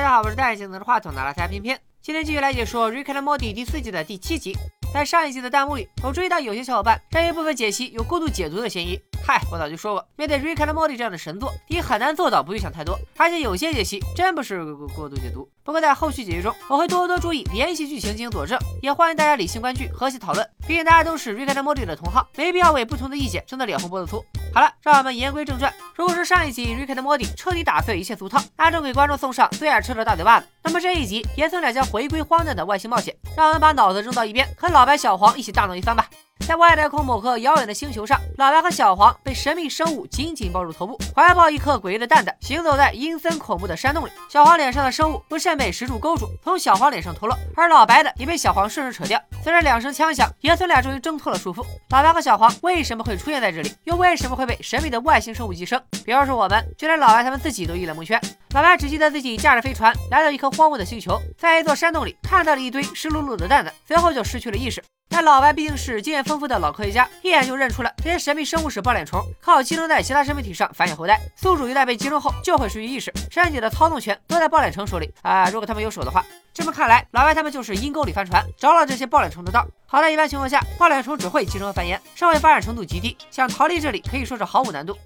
大家好，我是戴眼镜拿着话筒的拉塞偏偏，今天继续来解说《Rick and Morty》第四季的第七集。在上一集的弹幕里，我注意到有些小伙伴这一部分解析有过度解读的嫌疑。嗨，我早就说过，面对《Rick and Morty》这样的神作，你很难做到不去想太多，而且有些解析真不是过度解读。不过在后续解析中，我会多多注意联系剧情进行佐证，也欢迎大家理性观剧，和谐讨论。毕竟大家都是《Rick and Morty》的同好，没必要为不同的意见争得脸红脖子粗。好了，让我们言归正传。如果说上一集《Rick and Morty》彻底打碎一切俗套，那种给观众送上最爱吃的大嘴巴子，那么这一集爷孙俩将回归荒诞的外星冒险。让我们把脑子扔到一边，和老白、小黄一起大闹一番吧。在外太空某颗遥远的星球上，老白和小黄被神秘生物紧紧抱住头部，怀抱一颗诡异的蛋蛋，行走在阴森恐怖的山洞里。小黄脸上的生物不慎被石柱勾住，从小黄脸上脱落，而老白的也被小黄顺势扯掉。随着两声枪响，爷孙俩终于挣脱了束缚。老白和小黄为什么会出现在这里？又为什么会被神秘的外星生物寄生？别说是我们，就连老白他们自己都一脸蒙圈。老白只记得自己驾着飞船来到一颗荒芜的星球，在一座山洞里看到了一堆湿漉漉的蛋蛋，随后就失去了意识。但老白毕竟是经验丰富的老科学家，一眼就认出了这些神秘生物是抱脸虫，靠寄生在其他生命体上繁衍后代。宿主一旦被寄生后，就会失去意识，身体的操纵权都在抱脸虫手里啊！如果他们有手的话，这么看来，老白他们就是阴沟里翻船，着了这些抱脸虫的道。好在一般情况下，抱脸虫只会寄生繁衍，社会发展程度极低，想逃离这里可以说是毫无难度。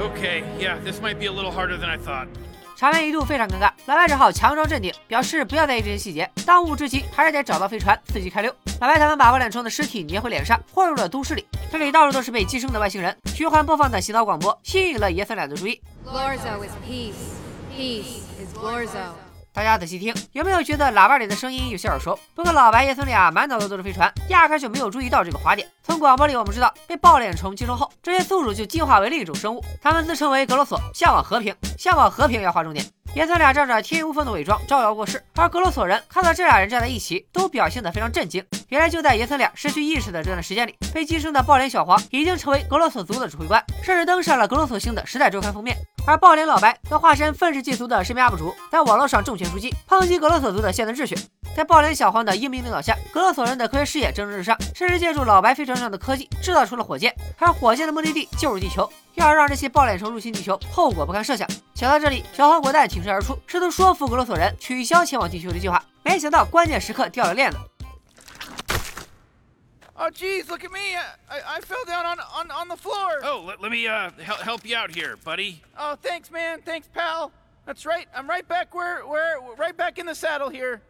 ok yeah, this might be a little harder than I thought. 场面一度非常尴尬，老白只好强装镇定，表示不要在意这些细节，当务之急还是得找到飞船，伺机开溜。老白他们把万脸虫的尸体粘回脸上，混入了都市里，这里到处都是被寄生的外星人，循环播放的洗脑广播吸引了爷孙俩的注意。Glor ぞ大家仔细听，有没有觉得喇叭里的声音有些耳熟？不过老白爷孙俩满脑子都是飞船，压根就没有注意到这个滑点。从广播里我们知道，被抱脸虫寄生后，这些宿主就进化为另一种生物，他们自称为格罗索，向往和平，向往和平要划重点。爷孙俩仗着天衣无缝的伪装招摇过市，而格罗索人看到这俩人站在一起，都表现得非常震惊。原来就在爷孙俩失去意识的这段时间里，被寄生的抱脸小黄已经成为格罗索族的指挥官，甚至登上了格罗索星的《时代周刊》封面。而抱脸老白则化身愤世嫉俗的视频 UP 主，在网络上重拳出击，抨击格罗索族的现存秩序。在暴脸小黄的英明领导下，格罗索人的科学事业蒸蒸日上，甚至借助老白飞船上的科技制造出了火箭，而火箭的目的地就是地球。要是让这些暴脸虫入侵地球，后果不堪设想。想到这里，小黄果断挺身而出，试图说服格罗索人取消前往地球的计划。没想到关键时刻掉了链子。Oh, geez, look at me. I, I fell down on, on, on the floor. Oh, let, let me uh, help, help you out here, buddy. Oh, thanks, man. Thanks, pal. That's right. I'm right back where, where, right back in the saddle here.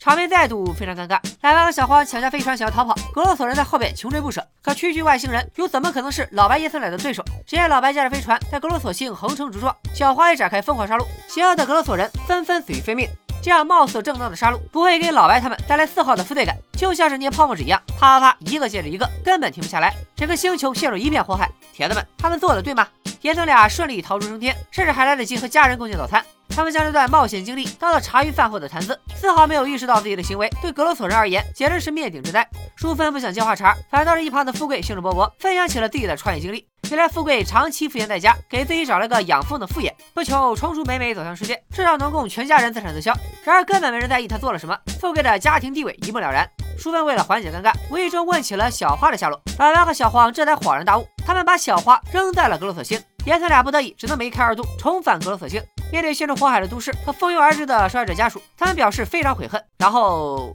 场面再度非常尴尬，老白和小黄抢下飞船想要逃跑，格洛索人在后边穷追不舍。可区区外星人又怎么可能是老白爷孙俩的对手？只见老白驾着飞船在格洛索星横冲直撞，小黄也展开疯狂杀戮，邪恶的格洛索人纷纷死于非命。这样貌似正当的杀戮不会给老白他们带来丝毫的负罪感，就像是捏泡沫纸一样，啪啪啪，一个接着一个，根本停不下来。整个星球陷入一片火海。铁子们，他们做的对吗？爷孙俩顺利逃出生天，甚至还来得及和家人共进早餐。他们将这段冒险经历当做茶余饭后的谈资，丝毫没有意识到自己的行为对格罗索人而言简直是灭顶之灾。淑芬不想接话茬，反倒是一旁的富贵兴致勃勃分享起了自己的创业经历。原来富贵长期赋闲在家，给自己找了个养蜂的副业，不求冲出美美走向世界，至少能供全家人自产自销。然而根本没人在意他做了什么，富贵的家庭地位一目了然。淑芬为了缓解尴尬，无意中问起了小花的下落。老白和小黄这才恍然大悟，他们把小花扔在了格罗索星。爷孙俩不得已，只能梅开二度，重返格罗索星。面对陷入火海的都市和蜂拥而至的受害者家属，他们表示非常悔恨。然后。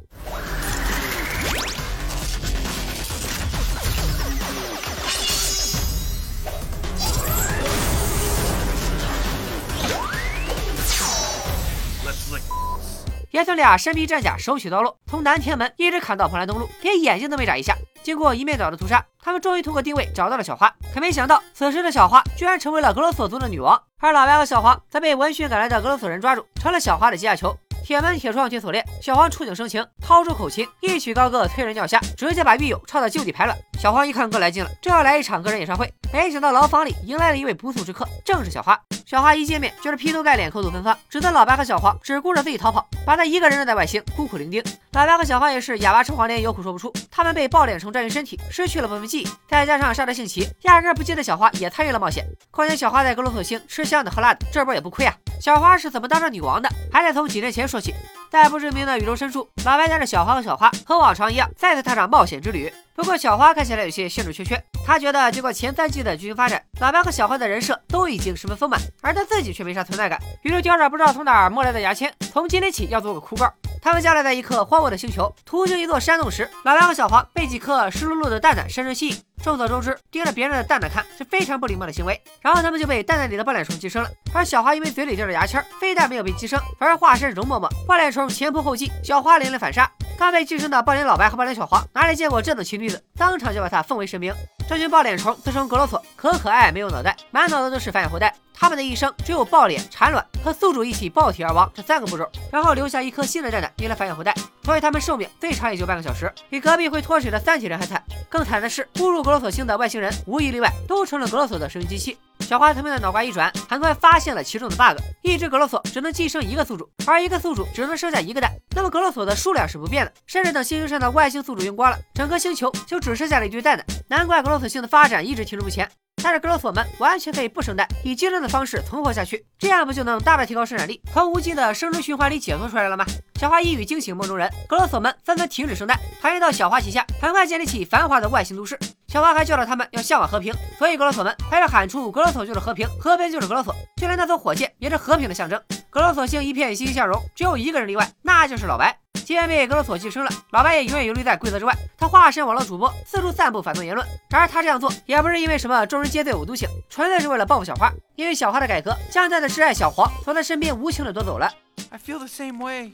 爷孙俩身披战甲，手取刀落，从南天门一直砍到蓬莱东路，连眼睛都没眨一下。经过一面倒的屠杀，他们终于通过定位找到了小花。可没想到，此时的小花居然成为了格罗索族的女王，而老白和小黄则被闻讯赶来的格罗索人抓住，成了小花的阶下囚。铁门铁窗铁锁链，小黄触景生情，掏出口琴，一曲高歌催人尿下，直接把狱友唱到就地排卵。小黄一看哥来劲了，正要来一场个人演唱会，没想到牢房里迎来了一位不速之客，正是小花。小花一见面就是劈头盖脸口吐芬芳，指责老白和小黄只顾着自己逃跑，把他一个人扔在外星孤苦伶仃。老白和小黄也是哑巴吃黄连，有苦说不出。他们被爆脸虫占据身体，失去了部分记忆，再加上杀得兴起，压根不记得小花也参与了冒险。况且小花在格罗索星吃香的喝辣的，这波也不亏啊。小花是怎么当上女王的？还得从几年前说起。在不知名的宇宙深处，老白带着小花和小花和往常一样，再次踏上冒险之旅。不过小花看起来有些兴致缺缺，她觉得经过前三季的剧情发展，老白和小花的人设都已经十分丰满，而她自己却没啥存在感。于是叼着不知道从哪儿摸来的牙签，从今天起要做个酷盖。他们降落在一颗荒芜的星球，途经一座山洞时，老白和小黄被几颗湿漉漉的蛋蛋深深吸引。众所周知，盯着别人的蛋蛋看是非常不礼貌的行为。然后他们就被蛋蛋里的抱脸虫寄生了。而小花因为嘴里叼着牙签，非但没有被寄生，反而化身容嬷嬷，抱脸虫前仆后继，小花连连反杀。他被寄生的抱脸老白和抱脸小黄哪里见过这等奇女子，当场就把她奉为神明。这群抱脸虫自称格罗索，可可爱，没有脑袋，满脑子都是繁衍后代。他们的一生只有抱脸、产卵和宿主一起爆体而亡这三个步骤，然后留下一颗新的蛋蛋用来繁衍后代。所以他们寿命最长也就半个小时，比隔壁会脱水的三体人还惨。更惨的是，误入格罗索星的外星人无一例外都成了格罗索的生育机器。小花聪明的脑瓜一转，很快发现了其中的 bug：一只格洛索只能寄生一个宿主，而一个宿主只能生下一个蛋。那么格洛索的数量是不变的，甚至等星球上的外星宿主用光了，整个星球就只剩下了一堆蛋蛋。难怪格洛索星的发展一直停滞不前。但是格洛索们完全可以不生蛋，以寄生的方式存活下去，这样不就能大大提高生产力，从无尽的生殖循环里解脱出来了吗？小花一语惊醒梦中人，格洛索们纷纷停止生蛋，团结到小花旗下，很快建立起繁华的外星都市。小花还教导他们要向往和平，所以格罗索们开始喊出：“格罗索就是和平，和平就是格罗索。”就连那艘火箭也是和平的象征。格罗索星一片欣欣向荣，只有一个人例外，那就是老白。既然被格罗索寄生了，老白也永远游离在规则之外。他化身网络主播，四处散布反动言论。然而他这样做也不是因为什么众人皆醉我独醒，纯粹是为了报复小花。因为小花的改革将他的挚爱小黄从他身边无情的夺走了。I feel the same way.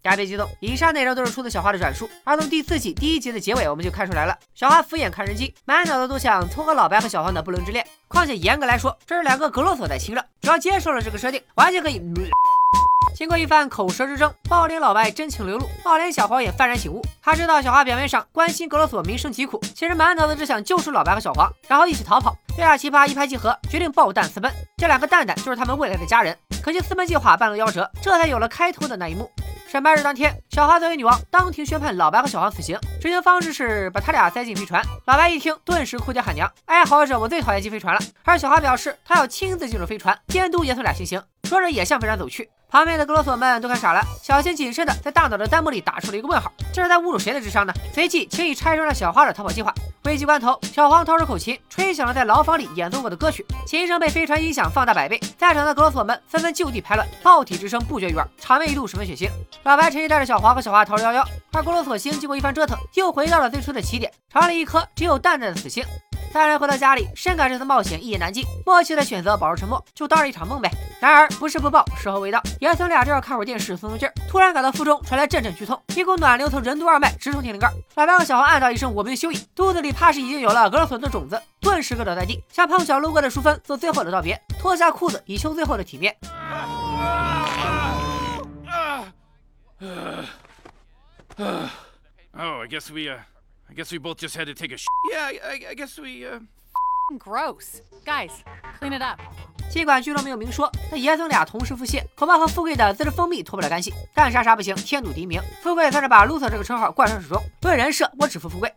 大家别激动，以上内容都是出自小花的转述。而从第四季第一集的结尾，我们就看出来了，小花敷衍看人机，满脑子都想撮合老白和小黄的不伦之恋。况且严格来说，这是两个格洛索在亲热，只要接受了这个设定，完全可以。经过一番口舌之争，暴脸老白真情流露，暴脸小黄也幡然醒悟。他知道小花表面上关心格罗索民生疾苦，其实满脑子只想救出老白和小黄，然后一起逃跑。这俩奇葩一拍即合，决定爆弹私奔。这两个蛋蛋就是他们未来的家人。可惜私奔计划半路夭折，这才有了开头的那一幕。审判日当天，小花作为女王，当庭宣判老白和小黄死刑。执行方式是把他俩塞进飞船。老白一听，顿时哭爹喊娘，哀嚎着：“我最讨厌进飞船了。”而小花表示，她要亲自进入飞船，监督爷孙俩行刑。说着也向飞船走去。旁边的格罗索们都看傻了，小心谨慎的在大脑的弹幕里打出了一个问号，这是在侮辱谁的智商呢？随即轻易拆穿了小花的逃跑计划。危急关头，小黄掏出口琴，吹响了在牢房里演奏过的歌曲，琴声被飞船音响放大百倍，在场的格罗索们纷纷就地排卵，爆体之声不绝于耳，场面一度十分血腥。老白趁机带着小黄和小花逃之夭夭，而格罗索星经过一番折腾，又回到了最初的起点，成了一颗只有蛋蛋的死星。三人回到家里，深感这次冒险一言难尽，默契的选择保持沉默，就当是一场梦呗。然而不是不报，时候未到，爷孙俩正要看会儿电视松松劲儿，突然感到腹中传来阵阵剧痛，一股暖流从任督二脉直冲天灵盖。老白和小黄暗道一声“我命休矣”，肚子里怕是已经有了格罗索的种子，顿时跪倒在地，向碰巧路过的淑芬做最后的道别，脱下裤子以求最后的体面。Oh, I guess we, uh, I guess we both just had to take a sh. Yeah, I, I guess we, uh. Gross. Guys, clean it up. 尽管剧中没有明说，但爷孙俩同时腹泻，恐怕和富贵的自制蜂蜜脱不了干系。干啥啥不行，天赌第一名。富贵算是把 loser 这个称号贯穿始终。论人设，我只服富贵。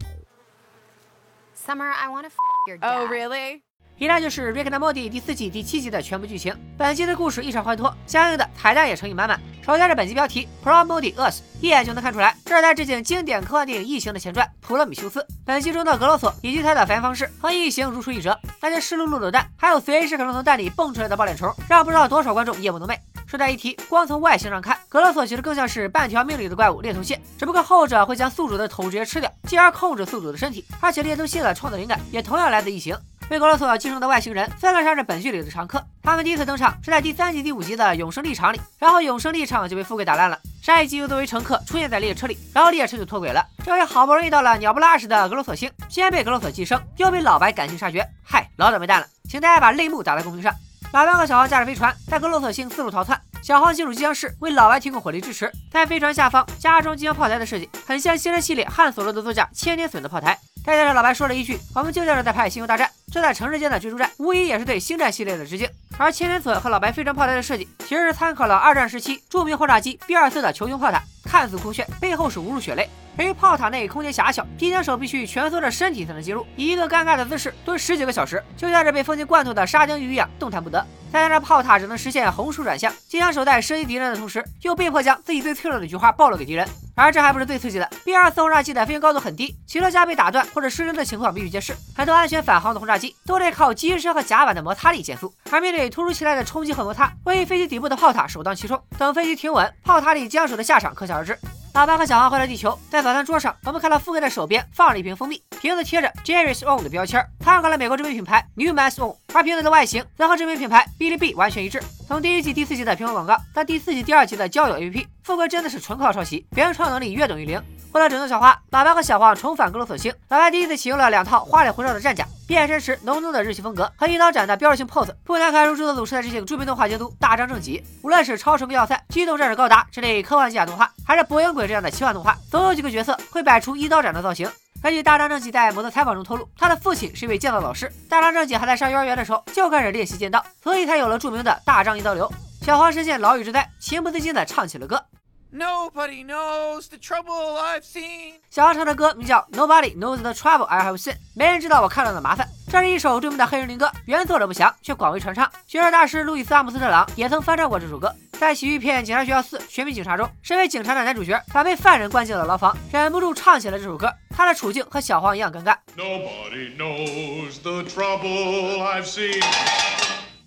Summer, I want to f your dad. Oh, really? 以上就是《Rick and Morty》第四季第七集的全部剧情。本集的故事异常欢脱，相应的彩蛋也诚意满满。首先是本集标题 Pro Morty Us，一眼就能看出来，这是在致敬经典科幻电影《异形》的前传《普罗米修斯》。本集中的格洛索以及他的繁衍方式和异形如出一辙，那些湿漉漉的蛋，还有随时可能从蛋里蹦出来的抱脸虫，让不知道多少观众夜不能寐。顺带一提，光从外形上看，格洛索其实更像是半条命里的怪物猎头蟹，只不过后者会将宿主的头直接吃掉，进而控制宿主的身体。而且猎头蟹的创作灵感也同样来自异形。被格罗索寄生的外星人，算得上是本剧里的常客。他们第一次登场是在第三集第五集的永生立场里，然后永生立场就被富贵打烂了。上一集又作为乘客出现在列车里，然后列车就脱轨了。这回好不容易到了鸟不拉屎的格罗索星，先被格罗索寄生，又被老白赶尽杀绝，嗨，老倒霉蛋了！请大家把泪目打在公屏上。老白和小黄驾着飞船在格罗索星四处逃窜，小黄进入机枪室为老白提供火力支持，在飞船下方加装机枪炮台的设计，很像星人系列汉索罗的座驾千年隼的炮台。再加上老白说了一句：“我们就叫着在拍《星球大战》，这在城市间的追逐战，无疑也是对星战系列的致敬。”而千人隼和老白飞船炮台的设计，其实是参考了二战时期著名轰炸机 B 二四的球形炮塔。看似酷炫，背后是无数血泪。由于炮塔内空间狭小，机枪手必须蜷缩着身体才能进入，以一个尴尬的姿势蹲十几个小时，就像是被封进罐头的沙丁鱼一样动弹不得。再加上炮塔只能实现红薯转向，机枪手在射击敌人的同时，又被迫将自己最脆弱的菊花暴露给敌人。而这还不是最刺激的，B 二四轰炸机的飞行高度很低，起落架被打断或者失灵的情况比比皆是。很多安全返航的轰炸机都得靠机身和甲板的摩擦力减速，而面对突如其来的冲击和摩擦，位于飞机底部的炮塔首当其冲。等飞机停稳，炮塔里将手的下场可想而知。老爸和小黄回到地球，在早餐桌上，我们看到富贵的手边放了一瓶蜂蜜，瓶子贴着 Jerry's Own 的标签，参考了美国知名品牌 New Man's Own，而瓶子的外形则和知名品牌 Bilibili 完全一致。从第一季、第四季的苹果广告到第四季、第二季的交友 APP，富贵真的是纯靠抄袭，原创能力约等于零。为了拯救小花，老白和小黄重返格罗索星。老白第一次启用了两套花里胡哨的战甲，变身时浓浓的日系风格和一刀斩的标志性 pose，不难看出制作组是在致敬著名动画监督大张正己。无论是超神要塞、机动战士高达这类科幻机甲动画，还是博人鬼这样的奇幻动画，总有几个角色会摆出一刀斩的造型。根据大张正己在某次采访中透露，他的父亲是一位剑道老师，大张正己还在上幼儿园的时候就开始练习剑道，所以才有了著名的大张一刀流。小黄深陷牢狱之灾，情不自禁地唱起了歌。Nobody knows the trouble I've seen。小黄唱的歌名叫 Nobody knows the trouble I have seen，没人知道我看到的麻烦。这是一首著名的黑人灵歌，原作者不详，却广为传唱。学者大师路易斯阿姆斯特朗也曾翻唱过这首歌。在喜剧片《警察学校四：全民警察》中，身为警察的男主角反被犯人关进了牢房，忍不住唱起了这首歌。他的处境和小黄一样尴尬。Nobody knows the trouble I've seen.《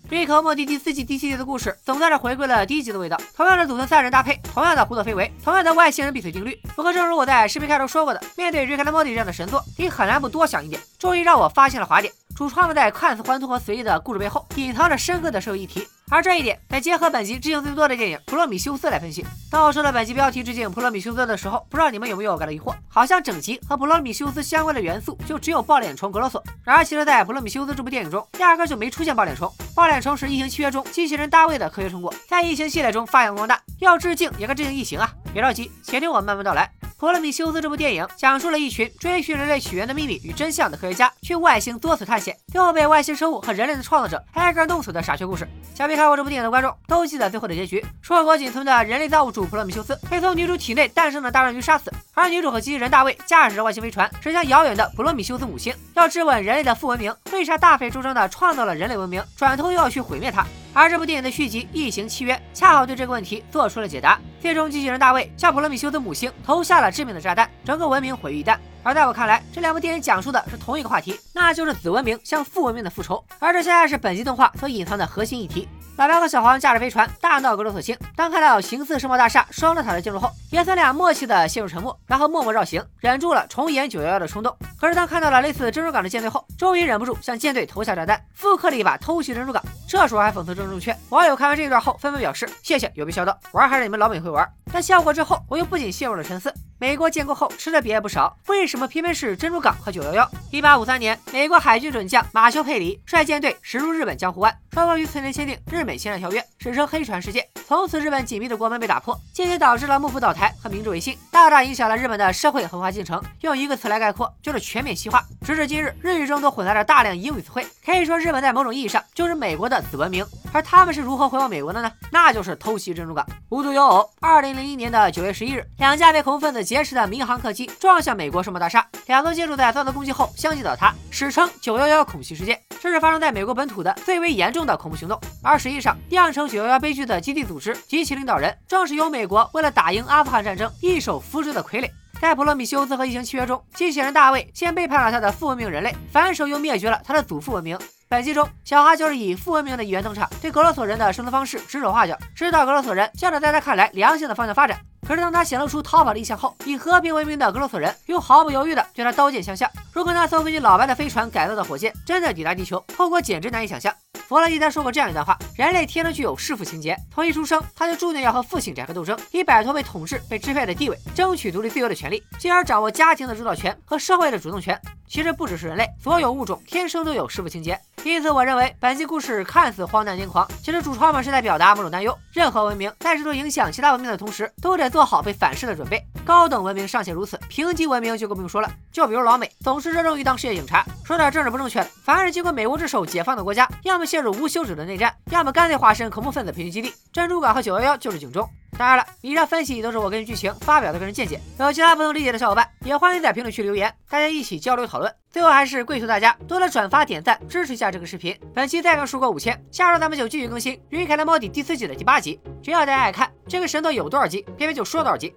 瑞克和莫蒂》第四季第七集的故事，总算是回归了第一集的味道。同样的祖孙三人搭配，同样的胡作非为，同样的外星人闭嘴定律。不过，正如我在视频开头说过的，面对《瑞克和莫蒂》这样的神作，你很难不多想一点。终于让我发现了滑点，主创们在看似欢脱和随意的故事背后，隐藏着深刻的社会议题。而这一点，得结合本集致敬最多的电影《普罗米修斯》来分析。当我说到本集标题致敬《普罗米修斯》的时候，不知道你们有没有感到疑惑？好像整集和普罗米修斯相关的元素就只有爆脸虫格罗索。然而，其实，在《普罗米修斯》这部电影中，压根就没出现爆脸虫。爆脸虫是《异形契约》中机器人大卫的科学成果，在《异形》系列中发扬光大。要致敬，也该致敬《异形》啊！别着急，且听我慢慢道来。《普罗米修斯》这部电影讲述了一群追寻人类起源的秘密与真相的科学家去外星多次探险，最后被外星生物和人类的创造者挨个弄死的傻缺故事。想必看过这部电影的观众都记得最后的结局：硕果仅存的人类造物主普罗米修斯被从女主体内诞生的大章鱼杀死，而女主和机器人大卫驾驶着外星飞船驶向遥远的普罗米修斯母星，要质问人类的副文明为啥大费周章的创造了人类文明，转头又要去毁灭它。而这部电影的续集《异形契约》恰好对这个问题做出了解答。最终，机器人大卫向普罗米修斯母星投下了致命的炸弹，整个文明毁于一旦。而在我看来，这两部电影讲述的是同一个话题，那就是子文明向父文明的复仇。而这恰恰是本集动画所隐藏的核心议题。老白和小黄驾着飞船大闹格罗索星，当看到形似世贸大厦双塔的建筑后，爷孙俩默契的陷入沉默，然后默默绕行，忍住了重演九幺幺的冲动。可是当看到了类似珍珠港的舰队后，终于忍不住向舰队投下炸弹，复刻了一把偷袭珍珠港。这时候还讽刺正正确。网友看完这一段后纷纷表示：谢谢，有被笑到，玩还是你们老美会玩。但笑过之后，我又不仅陷入了沉思。美国建国后吃的比也不少，为什么偏偏是珍珠港和九幺幺？一八五三年，美国海军准将马修·佩里率舰队驶入日本江户湾，双方于次年签订日美签战条约，史称黑船事件。从此，日本紧密的国门被打破，间接导致了幕府倒台和明治维新，大大影响了日本的社会文化进程。用一个词来概括，就是全面西化。直至今日，日语中都混杂着大量英语词汇，可以说日本在某种意义上就是美国的子文明。而他们是如何回报美国的呢？那就是偷袭珍珠港。无独有偶，二零零一年的九月十一日，两架被恐怖分子劫持的民航客机撞向美国世贸大厦，两座建筑在遭到攻击后相继倒塌，史称“九幺幺恐袭事件”。这是发生在美国本土的最为严重的恐怖行动。而实际上，酿成九幺幺悲剧的基地组织及其领导人，正是由美国为了打赢阿富汗战争一手扶植的傀儡。在普罗米修斯和异形契约中，机器人大卫先背叛了他的父文明人类，反手又灭绝了他的祖父文明。本集中，小哈就是以父文明的一员登场，对格罗索人的生存方式指手画脚，指导格罗索人向着在他看来良性的方向发展。可是当他显露出逃跑的意向后，以和平为名的格罗索人又毫不犹豫地对他刀剑相向。如果那艘根据老白的飞船改造的火箭真的抵达地球，后果简直难以想象。弗洛伊德说过这样一段话：人类天生具有弑父情节，从一出生他就注定要和父亲展开斗争，以摆脱被统治、被支配的地位，争取独立自由的权利，进而掌握家庭的主导权和社会的主动权。其实不只是人类，所有物种天生都有弑父情节。因此，我认为本期故事看似荒诞癫狂，其实主创们是在表达某种担忧：任何文明在试图影响其他文明的同时，都得做好被反噬的准备。高等文明尚且如此，平级文明就更不用说了。就比如老美，总是热衷于当世界警察。说点政治不正确的，凡是经过美国之手解放的国家，要么陷入无休止的内战，要么干脆化身恐怖分子培训基地。珍珠港和九幺幺就是警钟。当然了，以上分析都是我根据剧情发表的个人见解，有其他不能理解的小伙伴也欢迎在评论区留言，大家一起交流讨讨论。最后还是跪求大家多多转发点赞，支持一下这个视频。本期再更数过五千，下周咱们就继续更新《瑞克的猫底》第四季的第八集。只要大家爱看，这个神作有多少集，偏偏就说多少集。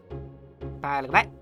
拜了个拜。